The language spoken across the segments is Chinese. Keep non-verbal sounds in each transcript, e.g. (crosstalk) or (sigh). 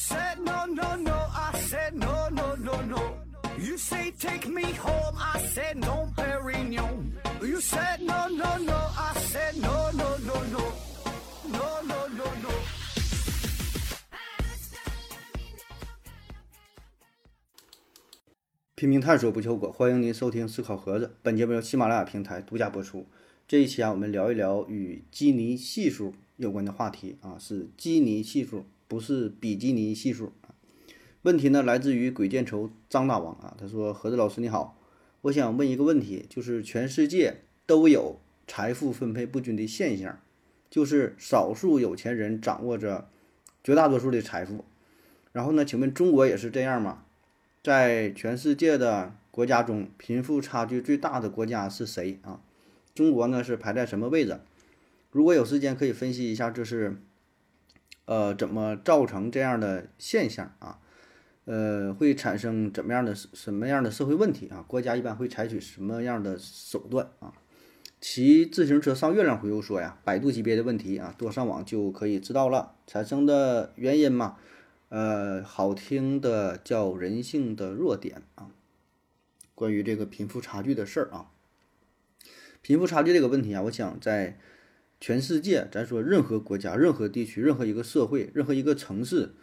said no, no, no. I said no, no, no, no. You say take me home. I said no, Perignon. You said no, no, no. I said no, no, no, no. No, no, no, no. 拼命探索不求果，欢迎您收听思考盒子。本节目由喜马拉雅平台独家播出。这一期啊，我们聊一聊与基尼系数有关的话题啊，是基尼系数，不是比基尼系数啊。问题呢，来自于鬼见愁张大王啊，他说：“盒子老师你好，我想问一个问题，就是全世界都有财富分配不均的现象，就是少数有钱人掌握着绝大多数的财富，然后呢，请问中国也是这样吗？在全世界的国家中，贫富差距最大的国家是谁啊？中国呢是排在什么位置？如果有时间可以分析一下，这是呃怎么造成这样的现象啊？呃，会产生怎么样的什么样的社会问题啊？国家一般会采取什么样的手段啊？骑自行车上月亮回复说呀，百度级别的问题啊，多上网就可以知道了。产生的原因嘛，呃，好听的叫人性的弱点啊。关于这个贫富差距的事儿啊，贫富差距这个问题啊，我想在全世界，咱说任何国家、任何地区、任何一个社会、任何一个城市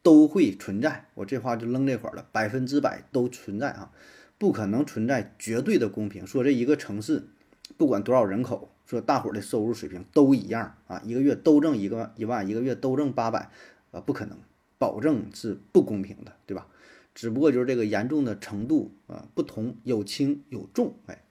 都会存在。我这话就扔这块儿了，百分之百都存在啊，不可能存在绝对的公平。说这一个城市不管多少人口，说大伙儿的收入水平都一样啊，一个月都挣一个一万，一个月都挣八百，啊，不可能，保证是不公平的，对吧？只不过就是这个严重的程度啊不同，有轻有重，哎。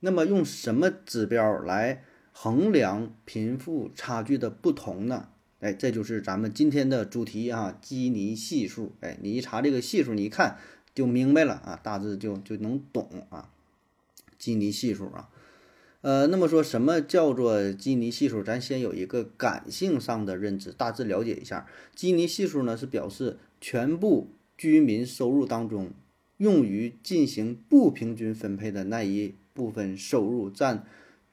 那么用什么指标来衡量贫富差距的不同呢？哎，这就是咱们今天的主题啊，基尼系数。哎，你一查这个系数，你一看就明白了啊，大致就就能懂啊。基尼系数啊，呃，那么说什么叫做基尼系数？咱先有一个感性上的认知，大致了解一下。基尼系数呢，是表示全部居民收入当中用于进行不平均分配的那一。部分收入占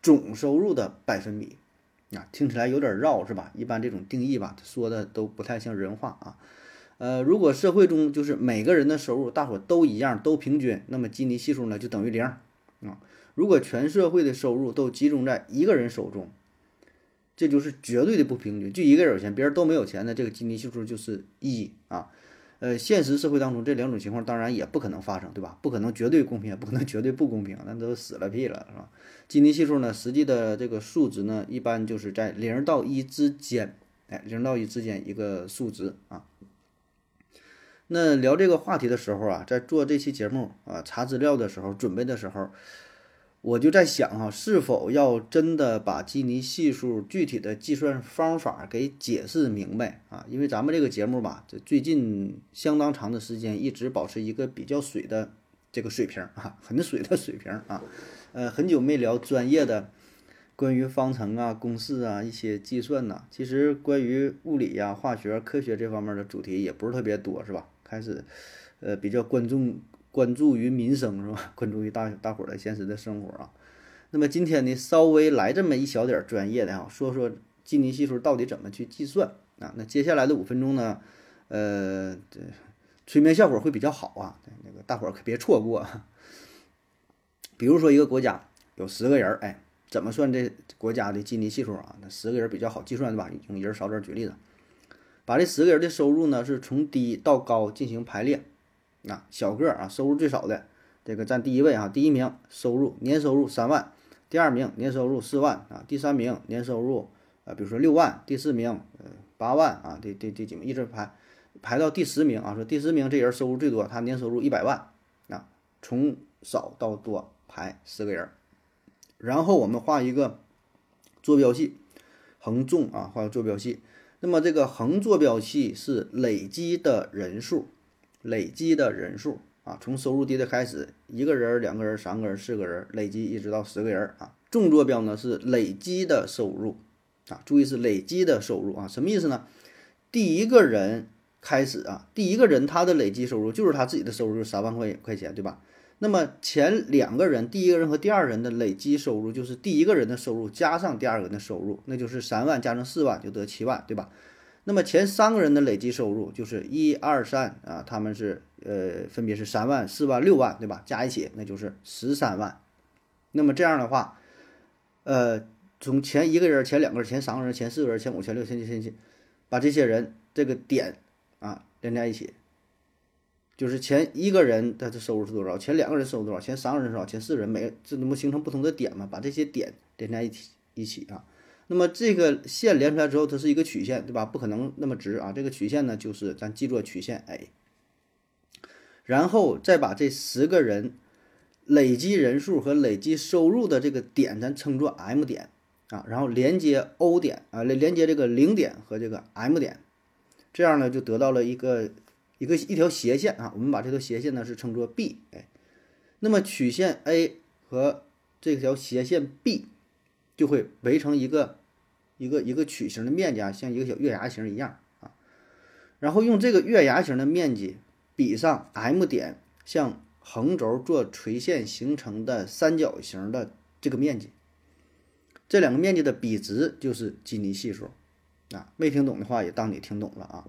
总收入的百分比，啊，听起来有点绕，是吧？一般这种定义吧，说的都不太像人话啊。呃，如果社会中就是每个人的收入大伙都一样，都平均，那么基尼系数呢就等于零啊。如果全社会的收入都集中在一个人手中，这就是绝对的不平均，就一个人有钱，别人都没有钱的，这个基尼系数就是一啊。呃，现实社会当中这两种情况当然也不可能发生，对吧？不可能绝对公平，也不可能绝对不公平，那都死了屁了，是吧？基尼系数呢，实际的这个数值呢，一般就是在零到一之间，哎，零到一之间一个数值啊。那聊这个话题的时候啊，在做这期节目啊，查资料的时候，准备的时候。我就在想哈，是否要真的把基尼系数具体的计算方法给解释明白啊？因为咱们这个节目吧，这最近相当长的时间一直保持一个比较水的这个水平啊，很水的水平啊。呃，很久没聊专业的关于方程啊、公式啊一些计算呐。其实关于物理呀、化学、科学这方面的主题也不是特别多，是吧？开始呃比较关注。关注于民生 (laughs) 是吧？关注于大大伙儿的现实的生活啊。那么今天呢，稍微来这么一小点儿专业的啊，说说基尼系数到底怎么去计算啊？那接下来的五分钟呢，呃，这催眠效果会比较好啊，那个大伙儿可别错过。比如说一个国家有十个人，哎，怎么算这国家的基尼系数啊？那十个人比较好计算对吧？用人少点举例子，把这十个人的收入呢是从低到高进行排列。啊小个啊，收入最少的这个占第一位啊，第一名收入年收入三万，第二名年收入四万啊，第三名年收入呃，比如说六万，第四名呃八万啊，第第第几名一直排排到第十名啊，说第十名这人收入最多，他年收入一百万啊，从少到多排十个人，然后我们画一个坐标系，横纵啊，画个坐标系，那么这个横坐标系是累积的人数。累积的人数啊，从收入低的开始，一个人、两个人、三个人、四个人，累积一直到十个人啊。纵坐标呢是累积的收入啊，注意是累积的收入啊，什么意思呢？第一个人开始啊，第一个人他的累积收入就是他自己的收入，就三万块块钱，对吧？那么前两个人，第一个人和第二人的累积收入就是第一个人的收入加上第二个人的收入，那就是三万加上四万就得七万，对吧？那么前三个人的累计收入就是一二三啊，他们是呃分别是三万、四万、六万，对吧？加一起那就是十三万。那么这样的话，呃，从前一个人、前两个人、前三个人、前四个人、前五、前六、前七、前七，把这些人这个点啊连在一起，就是前一个人他的收入是多少，前两个人收入多少，前三个人多少，前四个人每这能不形成不同的点嘛？把这些点连在一起一起啊。那么这个线连出来之后，它是一个曲线，对吧？不可能那么直啊。这个曲线呢，就是咱记作曲线 A。然后再把这十个人累积人数和累积收入的这个点，咱称作 M 点啊。然后连接 O 点啊，连连接这个零点和这个 M 点，这样呢就得到了一个一个一条斜线啊。我们把这条斜线呢是称作 B。哎，那么曲线 A 和这条斜线 B 就会围成一个。一个一个曲形的面积啊，像一个小月牙形一样啊，然后用这个月牙形的面积比上 M 点向横轴做垂线形成的三角形的这个面积，这两个面积的比值就是基尼系数啊。没听懂的话也当你听懂了啊。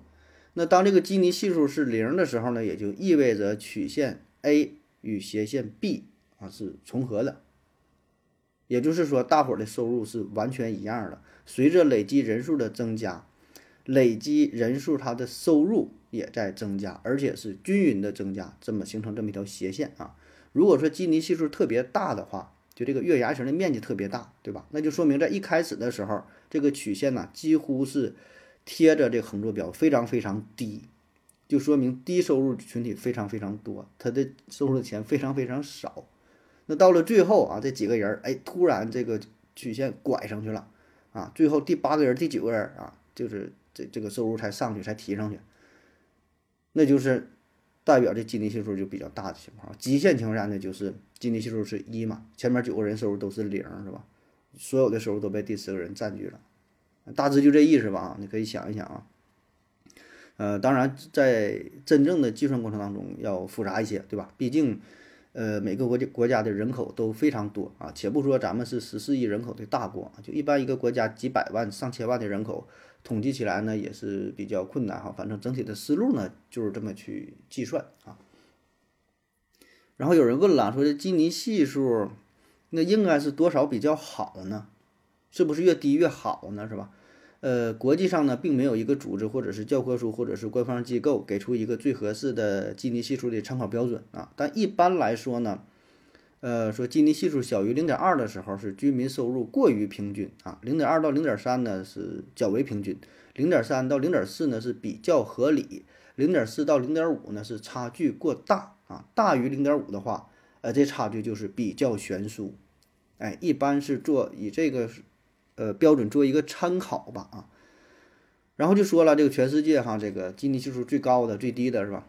那当这个基尼系数是零的时候呢，也就意味着曲线 A 与斜线 B 啊是重合的，也就是说大伙儿的收入是完全一样的。随着累积人数的增加，累积人数它的收入也在增加，而且是均匀的增加，这么形成这么一条斜线啊。如果说基尼系数特别大的话，就这个月牙形的面积特别大，对吧？那就说明在一开始的时候，这个曲线呢几乎是贴着这横坐标，非常非常低，就说明低收入群体非常非常多，他的收入的钱非常非常少。那到了最后啊，这几个人哎，突然这个曲线拐上去了。啊，最后第八个人、第九个人啊，就是这这个收入才上去，才提上去，那就是代表这基尼系数就比较大的情况。极限情况下呢，就是基尼系数是一嘛，前面九个人收入都是零，是吧？所有的收入都被第十个人占据了，大致就这意思吧啊。你可以想一想啊。呃，当然，在真正的计算过程当中要复杂一些，对吧？毕竟。呃，每个国家国家的人口都非常多啊，且不说咱们是十四亿人口的大国，就一般一个国家几百万、上千万的人口，统计起来呢也是比较困难哈。反正整体的思路呢就是这么去计算啊。然后有人问了，说这基尼系数那应该是多少比较好呢？是不是越低越好呢？是吧？呃，国际上呢，并没有一个组织或者是教科书或者是官方机构给出一个最合适的基尼系数的参考标准啊。但一般来说呢，呃，说基尼系数小于零点二的时候是居民收入过于平均啊，零点二到零点三呢是较为平均，零点三到零点四呢是比较合理，零点四到零点五呢是差距过大啊，大于零点五的话，呃，这差距就是比较悬殊，哎，一般是做以这个。呃，标准做一个参考吧啊，然后就说了，这个全世界哈，这个基尼系数最高的、最低的是吧？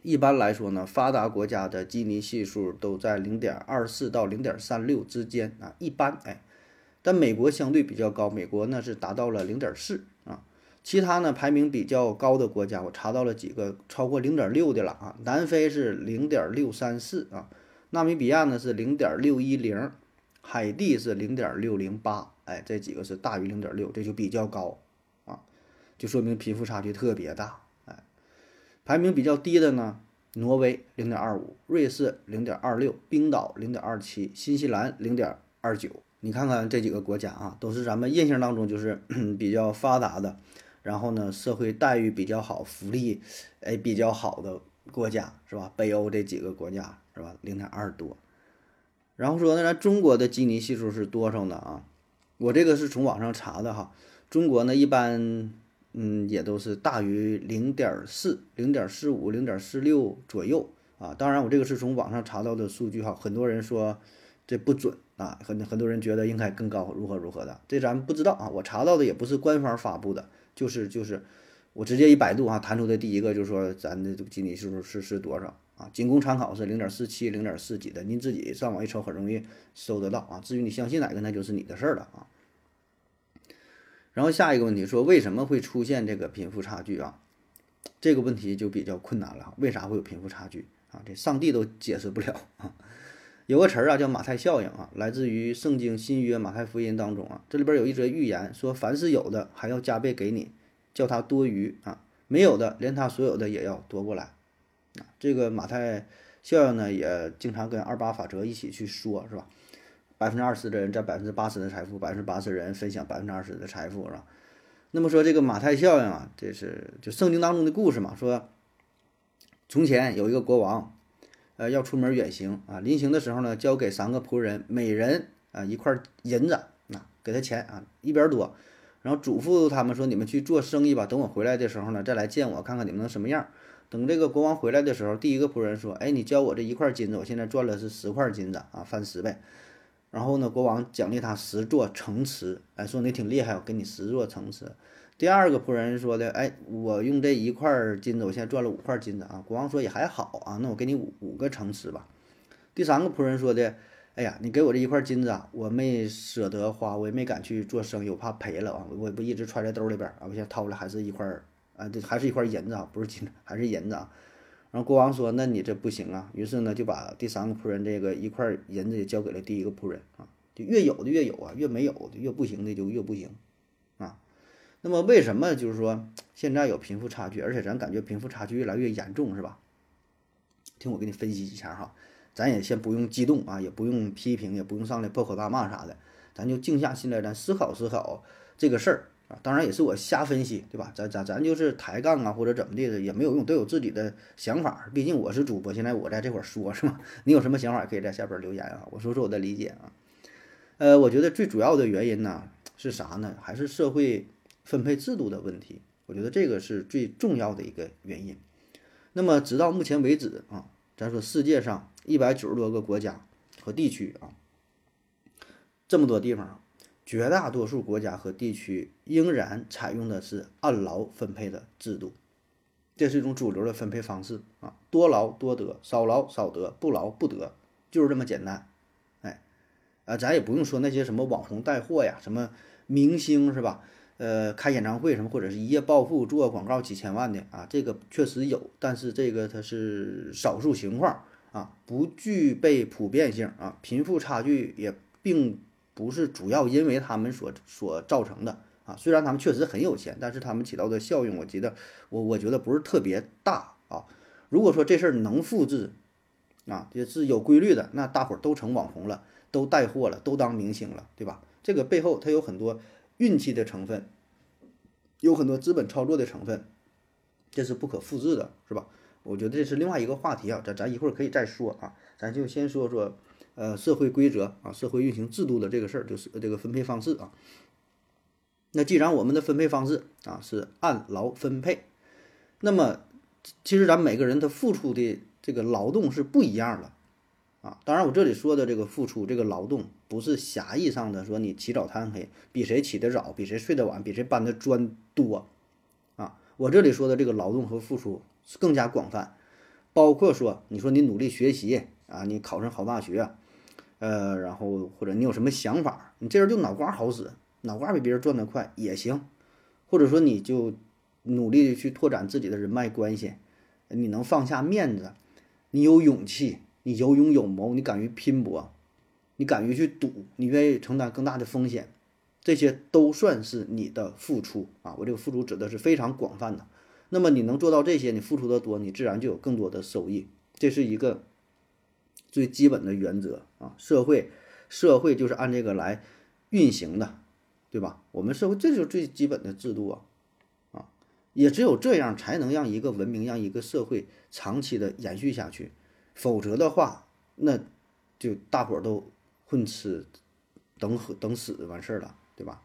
一般来说呢，发达国家的基尼系数都在零点二四到零点三六之间啊，一般哎，但美国相对比较高，美国呢是达到了零点四啊，其他呢排名比较高的国家，我查到了几个超过零点六的了啊，南非是零点六三四啊，纳米比亚呢是零点六一零，海地是零点六零八。哎，这几个是大于零点六，这就比较高啊，就说明贫富差距特别大。哎，排名比较低的呢，挪威零点二五，瑞士零点二六，冰岛零点二七，新西兰零点二九。你看看这几个国家啊，都是咱们印象当中就是 (clears throat) 比较发达的，然后呢，社会待遇比较好，福利哎比较好的国家是吧？北欧这几个国家是吧？零点二多。然后说呢，咱中国的基尼系数是多少呢？啊？我这个是从网上查的哈，中国呢一般，嗯，也都是大于零点四、零点四五、零点四六左右啊。当然，我这个是从网上查到的数据哈，很多人说这不准啊，很很多人觉得应该更高，如何如何的，这咱不知道啊。我查到的也不是官方发布的，就是就是我直接一百度啊，弹出的第一个就是说咱的这个基尼系数是是多少啊？仅供参考是零点四七、零点四几的，您自己上网一瞅很容易搜得到啊。至于你相信哪个，那就是你的事儿了啊。然后下一个问题说为什么会出现这个贫富差距啊？这个问题就比较困难了。为啥会有贫富差距啊？这上帝都解释不了啊。有个词儿啊叫马太效应啊，来自于圣经新约马太福音当中啊。这里边有一则预言说，凡是有的还要加倍给你，叫他多余啊，没有的连他所有的也要夺过来。这个马太效应呢，也经常跟二八法则一起去说，是吧？百分之二十的人占百分之八十的财富，百分之八十人分享百分之二十的财富，是吧？那么说这个马太效应啊，这是就圣经当中的故事嘛，说从前有一个国王，呃，要出门远行啊，临行的时候呢，交给三个仆人，每人啊一块银子，啊，给他钱啊，一边多，然后嘱咐他们说，你们去做生意吧，等我回来的时候呢，再来见我，看看你们能什么样。等这个国王回来的时候，第一个仆人说，哎，你教我这一块金子，我现在赚了是十块金子啊，翻十倍。然后呢，国王奖励他十座城池，哎，说你挺厉害，我给你十座城池。第二个仆人说的，哎，我用这一块金子，我现在赚了五块金子啊。国王说也还好啊，那我给你五五个城池吧。第三个仆人说的，哎呀，你给我这一块金子啊，我没舍得花，我也没敢去做生意，我怕赔了啊，我不一直揣在兜里边啊，我现在掏出来还是一块啊，这还是一块银子啊，不是金，还是银子啊。然后国王说：“那你这不行啊。”于是呢，就把第三个仆人这个一块银子也交给了第一个仆人啊。就越有的越有啊，越没有的越不行的就越不行啊。那么为什么就是说现在有贫富差距，而且咱感觉贫富差距越来越严重，是吧？听我给你分析一下哈，咱也先不用激动啊，也不用批评，也不用上来破口大骂啥的，咱就静下心来，咱思考思考这个事儿。啊，当然也是我瞎分析，对吧？咱咱咱就是抬杠啊，或者怎么地的也没有用，都有自己的想法。毕竟我是主播，现在我在这块说，是吧？(laughs) 你有什么想法，可以在下边留言啊，我说说我的理解啊。呃，我觉得最主要的原因呢是啥呢？还是社会分配制度的问题。我觉得这个是最重要的一个原因。那么直到目前为止啊，咱说世界上一百九十多个国家和地区啊，这么多地方。绝大多数国家和地区仍然采用的是按劳分配的制度，这是一种主流的分配方式啊，多劳多得，少劳少得，不劳不得，就是这么简单。哎，啊，咱也不用说那些什么网红带货呀，什么明星是吧？呃，开演唱会什么，或者是一夜暴富做广告几千万的啊，这个确实有，但是这个它是少数情况啊，不具备普遍性啊，贫富差距也并。不是主要因为他们所所造成的啊，虽然他们确实很有钱，但是他们起到的效应，我觉得我我觉得不是特别大啊。如果说这事儿能复制啊，也是有规律的，那大伙儿都成网红了，都带货了，都当明星了，对吧？这个背后它有很多运气的成分，有很多资本操作的成分，这是不可复制的，是吧？我觉得这是另外一个话题啊，咱咱一会儿可以再说啊，咱就先说说。呃，社会规则啊，社会运行制度的这个事儿，就是这个分配方式啊。那既然我们的分配方式啊是按劳分配，那么其实咱每个人他付出的这个劳动是不一样的啊。当然，我这里说的这个付出这个劳动，不是狭义上的说你起早贪黑，比谁起得早，比谁睡得晚，比谁搬的砖多啊。我这里说的这个劳动和付出是更加广泛，包括说你说你努力学习啊，你考上好大学。呃，然后或者你有什么想法，你这人就脑瓜好使，脑瓜比别人转得快也行，或者说你就努力的去拓展自己的人脉关系，你能放下面子，你有勇气，你有勇有谋，你敢于拼搏，你敢于去赌，你愿意承担更大的风险，这些都算是你的付出啊。我这个付出指的是非常广泛的。那么你能做到这些，你付出的多，你自然就有更多的收益，这是一个。最基本的原则啊，社会，社会就是按这个来运行的，对吧？我们社会这就是最基本的制度啊，啊，也只有这样才能让一个文明、让一个社会长期的延续下去，否则的话，那就大伙都混吃等喝等死完事儿了，对吧？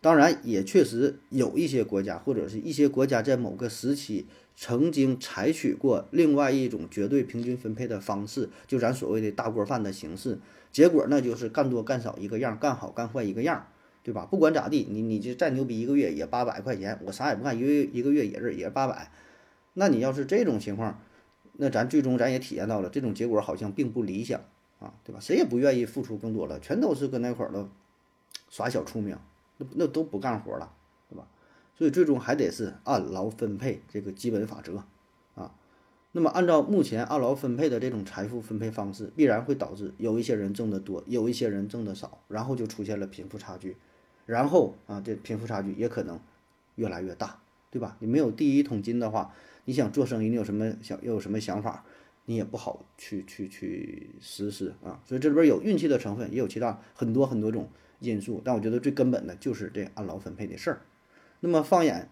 当然，也确实有一些国家或者是一些国家在某个时期。曾经采取过另外一种绝对平均分配的方式，就咱所谓的大锅饭的形式，结果那就是干多干少一个样，干好干坏一个样，对吧？不管咋地，你你就再牛逼，一个月也八百块钱，我啥也不干，一个月一个月也是也是八百，那你要是这种情况，那咱最终咱也体验到了，这种结果好像并不理想啊，对吧？谁也不愿意付出更多了，全都是搁那块儿了耍小聪明，那那都不干活了。对吧所以最终还得是按劳分配这个基本法则，啊，那么按照目前按劳分配的这种财富分配方式，必然会导致有一些人挣得多，有一些人挣得少，然后就出现了贫富差距，然后啊，这贫富差距也可能越来越大，对吧？你没有第一桶金的话，你想做生意，你有什么想又有什么想法，你也不好去去去实施啊。所以这里边有运气的成分，也有其他很多很多种因素，但我觉得最根本的就是这按劳分配的事儿。那么放眼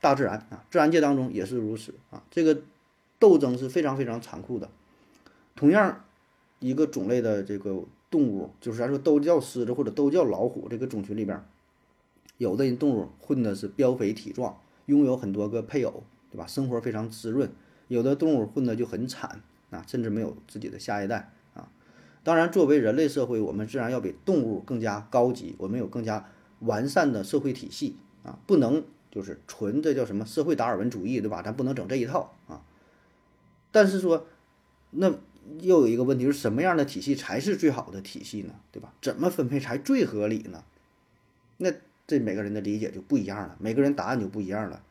大自然啊，自然界当中也是如此啊，这个斗争是非常非常残酷的。同样，一个种类的这个动物，就是咱说都叫狮子或者都叫老虎，这个种群里边，有的人动物混的是膘肥体壮，拥有很多个配偶，对吧？生活非常滋润；有的动物混的就很惨啊，甚至没有自己的下一代。当然，作为人类社会，我们自然要比动物更加高级，我们有更加完善的社会体系啊，不能就是纯这叫什么社会达尔文主义，对吧？咱不能整这一套啊。但是说，那。又有一个问题，是什么样的体系才是最好的体系呢？对吧？怎么分配才最合理呢？那这每个人的理解就不一样了，每个人答案就不一样了，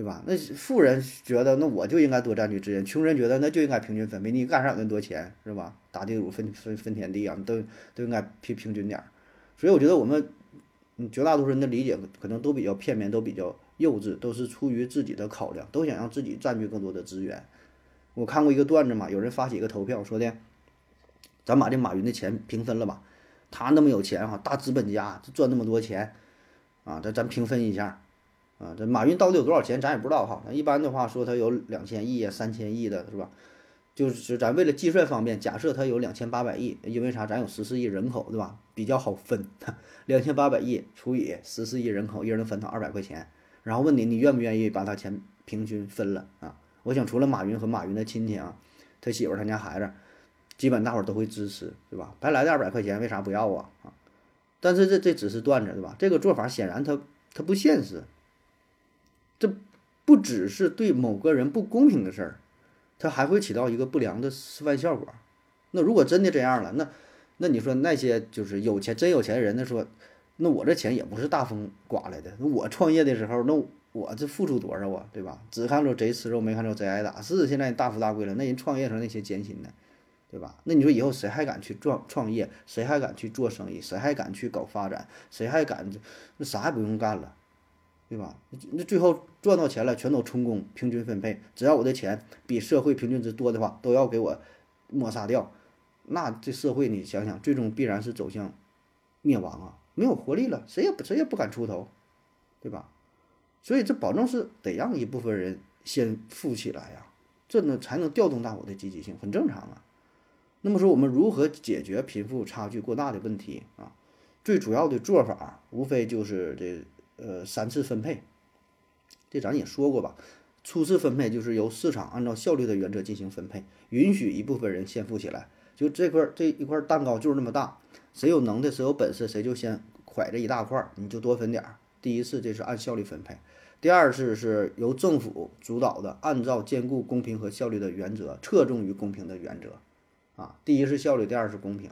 对吧？那富人觉得那我就应该多占据资源，穷人觉得那就应该平均分配。你干啥有那么多钱是吧？打地主分分分田地啊，都都应该平平均点儿。所以我觉得我们绝大多数人的理解可能都比较片面，都比较幼稚，都是出于自己的考量，都想让自己占据更多的资源。我看过一个段子嘛，有人发起一个投票，说的，咱把这马云的钱平分了吧，他那么有钱哈，大资本家赚那么多钱，啊，咱咱平分一下，啊，这马云到底有多少钱，咱也不知道哈。一般的话说他有两千亿呀、三千亿的是吧？就是咱为了计算方便，假设他有两千八百亿，因为啥？咱有十四亿人口对吧？比较好分，(laughs) 两千八百亿除以十四亿人口，一人分他二百块钱。然后问你，你愿不愿意把他钱平均分了啊？我想，除了马云和马云的亲戚啊，他媳妇、他家孩子，基本大伙都会支持，对吧？白来的二百块钱，为啥不要啊？啊！但是这这只是段子，对吧？这个做法显然他他不现实。这不只是对某个人不公平的事儿，它还会起到一个不良的示范效果。那如果真的这样了，那那你说那些就是有钱真有钱人，那说，那我这钱也不是大风刮来的，那我创业的时候那。我这付出多少啊，对吧？只看着贼吃肉，没看着贼挨打。是现在大富大贵了，那人创业时候那些艰辛呢，对吧？那你说以后谁还敢去创创业？谁还敢去做生意？谁还敢去搞发展？谁还敢？那啥也不用干了，对吧？那最后赚到钱了，全都充公，平均分配。只要我的钱比社会平均值多的话，都要给我抹杀掉。那这社会你想想，最终必然是走向灭亡啊！没有活力了，谁也谁也不敢出头，对吧？所以这保证是得让一部分人先富起来呀，这呢才能调动大伙的积极性，很正常啊。那么说我们如何解决贫富差距过大的问题啊？最主要的做法无非就是这呃三次分配，这咱也说过吧。初次分配就是由市场按照效率的原则进行分配，允许一部分人先富起来。就这块这一块蛋糕就是那么大，谁有能耐谁有本事谁就先蒯这一大块，你就多分点儿。第一次这是按效率分配。第二次是由政府主导的，按照兼顾公平和效率的原则，侧重于公平的原则，啊，第一是效率，第二是公平。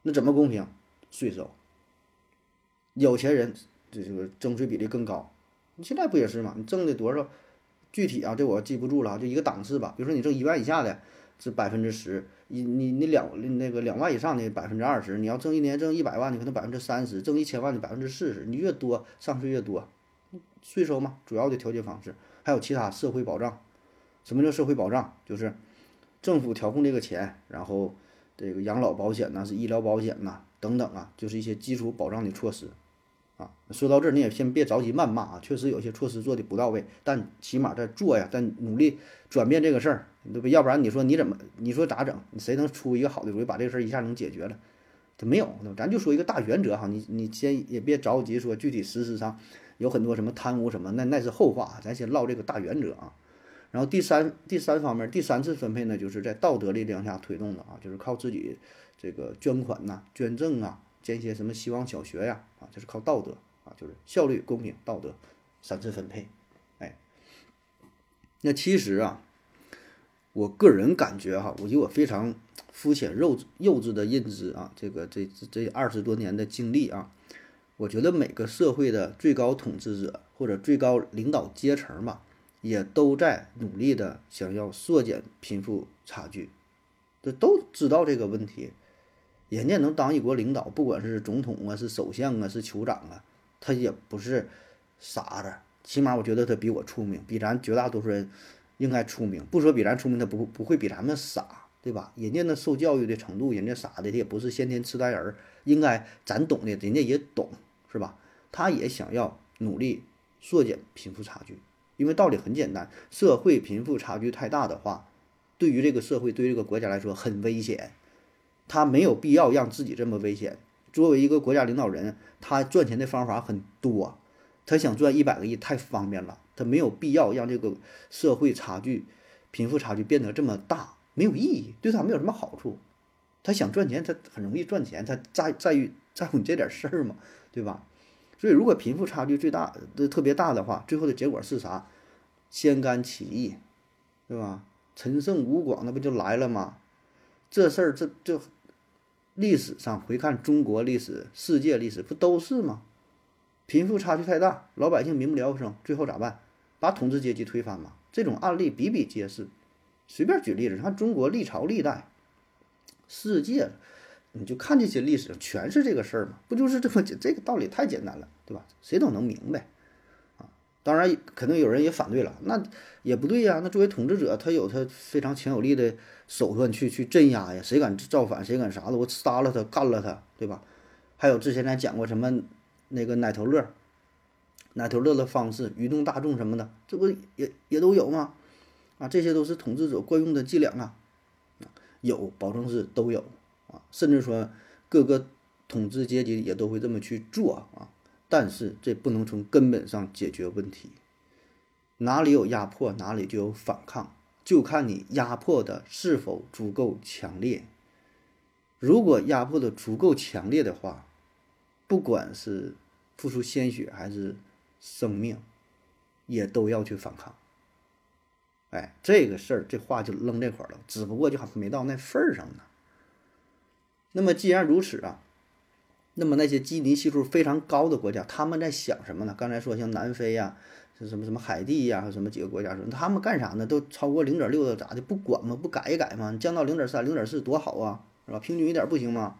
那怎么公平？税收，有钱人这这个征税比例更高。你现在不也是吗？你挣的多少？具体啊，这我记不住了，就一个档次吧。比如说你挣一万以下的，是百分之十；你你你两那个两万以上的百分之二十；你要挣一年挣一百万的，可能百分之三十；挣一千万的百分之四十。你越多，上税越多。税收嘛，主要的调节方式，还有其他社会保障。什么叫社会保障？就是政府调控这个钱，然后这个养老保险呐，是医疗保险呐，等等啊，就是一些基础保障的措施啊。说到这儿，你也先别着急谩骂啊，确实有些措施做的不到位，但起码在做呀，在努力转变这个事儿，对不？要不然你说你怎么，你说咋整？你谁能出一个好的主意，把这个事儿一下能解决了？他没有，咱就说一个大原则哈，你你先也别着急说具体实施上。有很多什么贪污什么，那那是后话，咱先唠这个大原则啊。然后第三第三方面，第三次分配呢，就是在道德力量下推动的啊，就是靠自己这个捐款呐、捐赠啊，建一些什么希望小学呀啊，就是靠道德啊，就是效率、公平、道德三次分配。哎，那其实啊，我个人感觉哈，我以我非常肤浅、幼幼稚的认知啊，这个这这二十多年的经历啊。我觉得每个社会的最高统治者或者最高领导阶层吧，也都在努力的想要缩减贫富差距，这都知道这个问题。人家能当一国领导，不管是总统啊，是首相啊，是酋长啊，他也不是傻子，起码我觉得他比我聪明，比咱绝大多数人应该聪明。不说比咱聪明，他不不会比咱们傻，对吧？人家那受教育的程度，人家傻的，他也不是先天痴呆人儿，应该咱懂的，人家也懂，是吧？他也想要努力缩减贫富差距，因为道理很简单，社会贫富差距太大的话，对于这个社会，对于这个国家来说很危险。他没有必要让自己这么危险。作为一个国家领导人，他赚钱的方法很多，他想赚一百个亿太方便了，他没有必要让这个社会差距、贫富差距变得这么大，没有意义，对他没有什么好处。他想赚钱，他很容易赚钱，他在在于在乎你这点事儿嘛，对吧？所以，如果贫富差距最大的特别大的话，最后的结果是啥？先干起义，对吧？陈胜吴广那不就来了吗？这事儿，这这历史上回看中国历史、世界历史，不都是吗？贫富差距太大，老百姓民不聊生，最后咋办？把统治阶级推翻嘛？这种案例比比皆是。随便举例子，你看中国历朝历代，世界。你就看这些历史，全是这个事儿嘛，不就是这么简这个道理太简单了，对吧？谁都能明白，当然可能有人也反对了，那也不对呀。那作为统治者，他有他非常强有力的手段去去镇压呀，谁敢造反，谁敢啥的，我杀了他，干了他，对吧？还有之前咱讲过什么那个奶头乐，奶头乐的方式，愚弄大众什么的，这不也也都有吗？啊，这些都是统治者惯用的伎俩啊，有，保证是都有。啊，甚至说各个统治阶级也都会这么去做啊，但是这不能从根本上解决问题。哪里有压迫，哪里就有反抗，就看你压迫的是否足够强烈。如果压迫的足够强烈的话，不管是付出鲜血还是生命，也都要去反抗。哎，这个事儿，这话就扔这块儿了，只不过就还没到那份儿上呢。那么既然如此啊，那么那些基尼系数非常高的国家，他们在想什么呢？刚才说像南非呀，是什么什么海地呀，什么几个国家说他们干啥呢？都超过零点六的咋的？不管吗？不改一改吗？降到零点三、零点四多好啊，是吧？平均一点不行吗？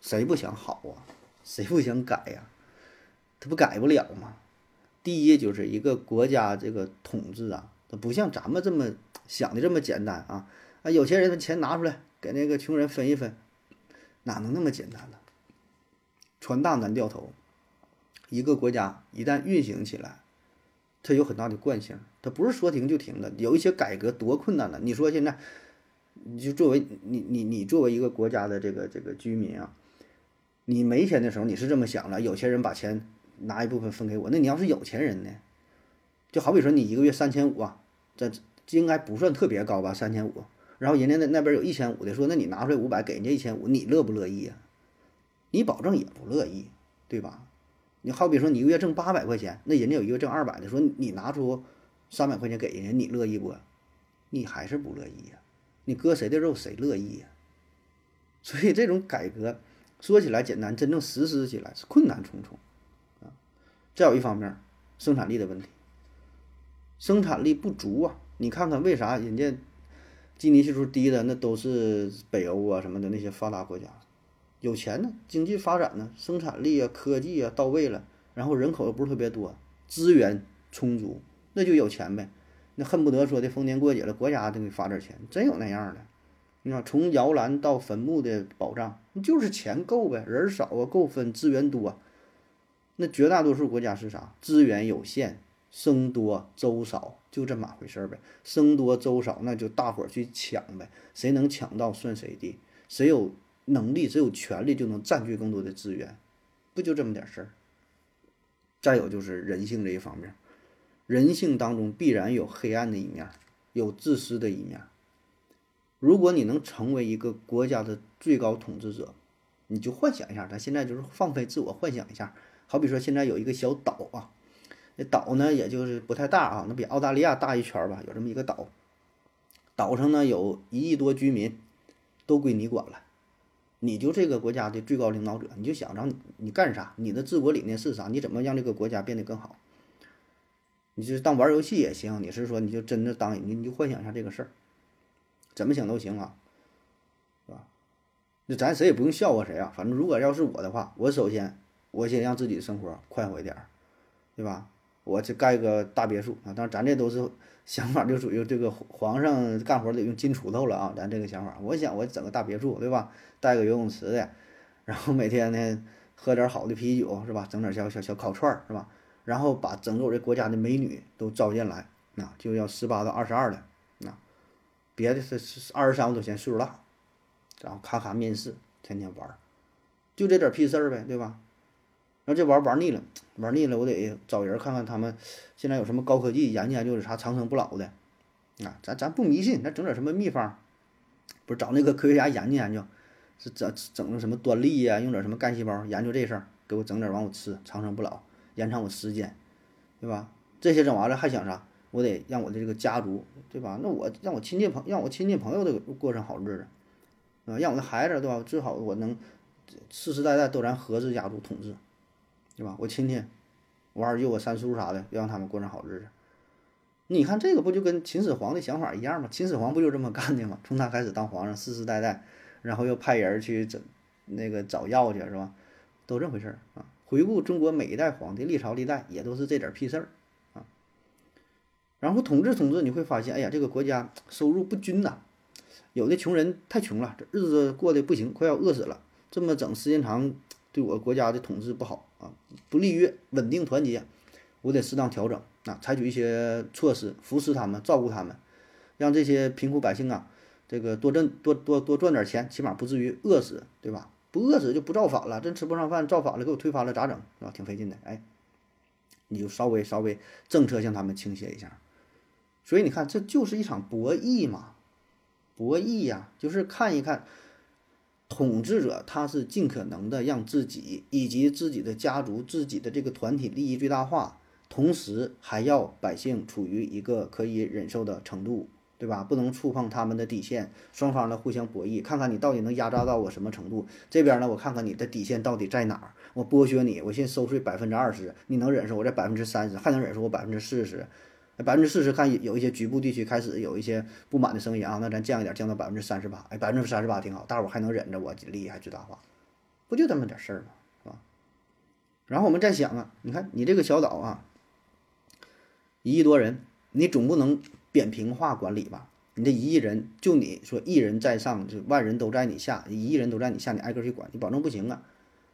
谁不想好啊？谁不想改呀？他不改不了吗？第一就是一个国家这个统治啊，它不像咱们这么想的这么简单啊啊！有钱人的钱拿出来。给那个穷人分一分，哪能那么简单呢？船大难掉头。一个国家一旦运行起来，它有很大的惯性，它不是说停就停的。有一些改革多困难呢？你说现在，你就作为你你你作为一个国家的这个这个居民啊，你没钱的时候你是这么想了，有钱人把钱拿一部分分给我。那你要是有钱人呢？就好比说你一个月三千五啊，这应该不算特别高吧？三千五。然后人家那那边有一千五的，说那你拿出来五百给人家一千五，你乐不乐意呀？你保证也不乐意，对吧？你好比说你一个月挣八百块钱，那人家有一个挣二百的，说你拿出三百块钱给人家，你乐意不？你还是不乐意呀？你割谁的肉谁乐意呀？所以这种改革说起来简单，真正实施起来是困难重重啊。再有一方面，生产力的问题，生产力不足啊。你看看为啥人家？基尼系数低的那都是北欧啊什么的那些发达国家，有钱呢，经济发展呢，生产力啊、科技啊到位了，然后人口又不是特别多，资源充足，那就有钱呗。那恨不得说的逢年过节了，国家都给发点钱，真有那样的。你看，从摇篮到坟墓的保障，就是钱够呗，人少啊，够分，资源多。那绝大多数国家是啥？资源有限。生多粥少，就这么回事儿呗。生多粥少，那就大伙儿去抢呗，谁能抢到算谁的。谁有能力，只有权利，就能占据更多的资源，不就这么点事儿？再有就是人性这一方面，人性当中必然有黑暗的一面，有自私的一面。如果你能成为一个国家的最高统治者，你就幻想一下，咱现在就是放飞自我，幻想一下，好比说现在有一个小岛啊。那岛呢，也就是不太大啊，那比澳大利亚大一圈吧。有这么一个岛，岛上呢有一亿多居民，都归你管了。你就这个国家的最高领导者，你就想着你干啥？你的治国理念是啥？你怎么让这个国家变得更好？你就当玩游戏也行，你是说你就真的当你你就幻想一下这个事儿，怎么想都行啊，是吧？那咱谁也不用笑话谁啊。反正如果要是我的话，我首先我先让自己的生活快活一点儿，对吧？我去盖个大别墅啊，当然咱这都是想法，就属于这个皇上干活得用金锄头了啊，咱这个想法，我想我整个大别墅，对吧？带个游泳池的，(laughs) 然后每天呢喝点好的啤酒，是吧？整点小小小烤串，是吧？然后把整个我这国家的美女都招进来，那就要十八到二十二的，那别的是二十三我都嫌岁数大，然后咔咔面试，天天玩，就这点屁事儿呗，对吧？然后这玩玩腻了，玩腻了，我得找人看看他们现在有什么高科技研究研究，有啥长生不老的啊？咱咱不迷信，咱整点什么秘方，不是找那个科学家研究研究，是整整个什么端粒呀，用点什么干细胞研究这事儿，给我整点完我吃，长生不老，延长我时间，对吧？这些整完了还想啥？我得让我的这个家族，对吧？那我让我亲戚朋让我亲戚朋友都过上好日子，啊，让我的孩子对吧？最好我能世世代代都咱何氏家族统治。对吧？我亲戚，我二舅、我三叔啥的，让他们过上好日子。你看这个不就跟秦始皇的想法一样吗？秦始皇不就这么干的吗？从他开始当皇上，世世代代，然后又派人去整那个找药去，是吧？都这回事儿啊。回顾中国每一代皇帝，历朝历代也都是这点屁事儿啊。然后统治统治，你会发现，哎呀，这个国家收入不均呐，有的穷人太穷了，这日子过得不行，快要饿死了。这么整时间长，对我国家的统治不好。啊，不利于稳定团结，我得适当调整啊，采取一些措施扶持他们，照顾他们，让这些贫苦百姓啊，这个多挣多多多赚点钱，起码不至于饿死，对吧？不饿死就不造反了，真吃不上饭，造反了给我推翻了咋整？是吧？挺费劲的，哎，你就稍微稍微政策向他们倾斜一下，所以你看，这就是一场博弈嘛，博弈呀，就是看一看。统治者他是尽可能的让自己以及自己的家族、自己的这个团体利益最大化，同时还要百姓处于一个可以忍受的程度，对吧？不能触碰他们的底线，双方呢互相博弈，看看你到底能压榨到我什么程度。这边呢，我看看你的底线到底在哪儿，我剥削你，我先收税百分之二十，你能忍受？我在百分之三十，还能忍受我百分之四十。百分之四十，看有一些局部地区开始有一些不满的声音啊，那咱降一点，降到百分之三十八。哎，百分之三十八挺好，大伙还能忍着，我利益还最大化，不就这么点事儿吗？是吧？然后我们再想啊，你看你这个小岛啊，一亿多人，你总不能扁平化管理吧？你这一亿人，就你说一人在上，就万人都在你下，一亿人都在你下，你挨个去管，你保证不行啊。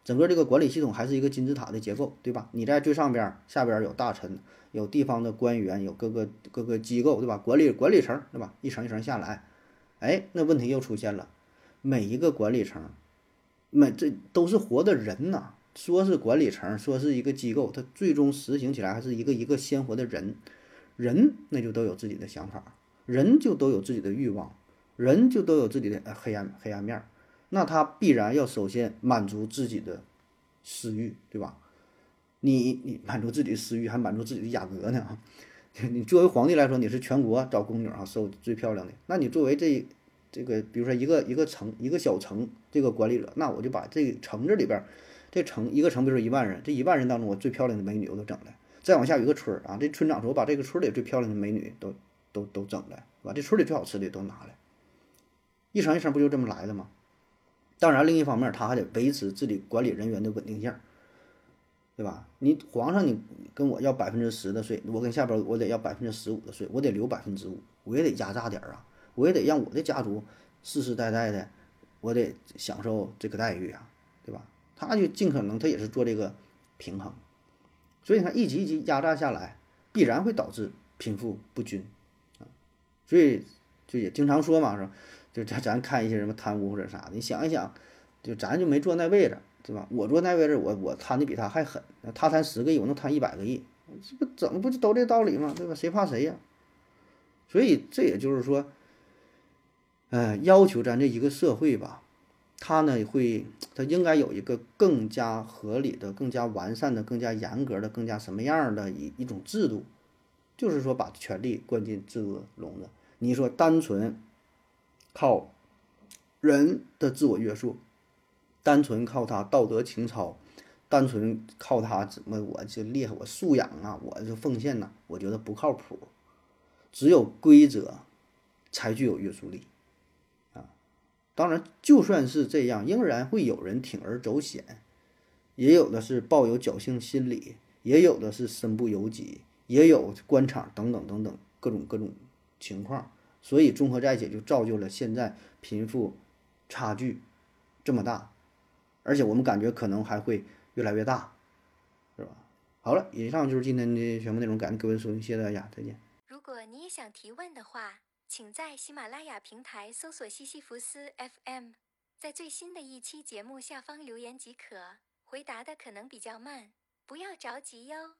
整个这个管理系统还是一个金字塔的结构，对吧？你在最上边，下边有大臣。有地方的官员，有各个各个机构，对吧？管理管理层，对吧？一层一层下来，哎，那问题又出现了。每一个管理层，每这都是活的人呐。说是管理层，说是一个机构，它最终实行起来还是一个一个鲜活的人。人那就都有自己的想法，人就都有自己的欲望，人就都有自己的黑暗黑暗面儿。那他必然要首先满足自己的私欲，对吧？你你满足自己的私欲，还满足自己的雅阁呢！(laughs) 你作为皇帝来说，你是全国找宫女啊，收最漂亮的。那你作为这这个，比如说一个一个城一个小城这个管理者，那我就把这城这里边，这城一个城，比如说一万人，这一万人当中，我最漂亮的美女我都整来。再往下有一个村儿啊，这村长说，我把这个村里最漂亮的美女都都都整来，把这村里最好吃的都拿来。一层一层不就这么来的吗？当然，另一方面，他还得维持自己管理人员的稳定性。对吧？你皇上，你跟我要百分之十的税，我跟下边我得要百分之十五的税，我得留百分之五，我也得压榨点儿啊，我也得让我的家族世世代代的，我得享受这个待遇啊，对吧？他就尽可能，他也是做这个平衡，所以你看一级一级压榨下来，必然会导致贫富不均啊，所以就也经常说嘛，是吧？就咱咱看一些什么贪污或者啥的，你想一想，就咱就没坐那位置。对吧？我坐那位置，我我贪的比他还狠。他贪十个亿，我能贪一百个亿，这不整不就都这道理吗？对吧？谁怕谁呀？所以这也就是说，呃，要求咱这一个社会吧，他呢会，他应该有一个更加合理的、更加完善的、更加严格的、更加什么样的一一种制度，就是说把权力关进制度笼子。你说单纯靠人的自我约束。单纯靠他道德情操，单纯靠他怎么我就厉害，我素养啊，我就奉献呐，我觉得不靠谱。只有规则才具有约束力啊！当然，就算是这样，仍然会有人铤而走险，也有的是抱有侥幸心理，也有的是身不由己，也有官场等等等等各种各种情况，所以综合在一起就造就了现在贫富差距这么大，而且我们感觉可能还会越来越大，是吧？好了，以上就是今天的全部内容，感谢各位收听，谢谢大家，再见。如果你也想提问的话，请在喜马拉雅平台搜索西西弗斯 FM，在最新的一期节目下方留言即可。回答的可能比较慢，不要着急哟。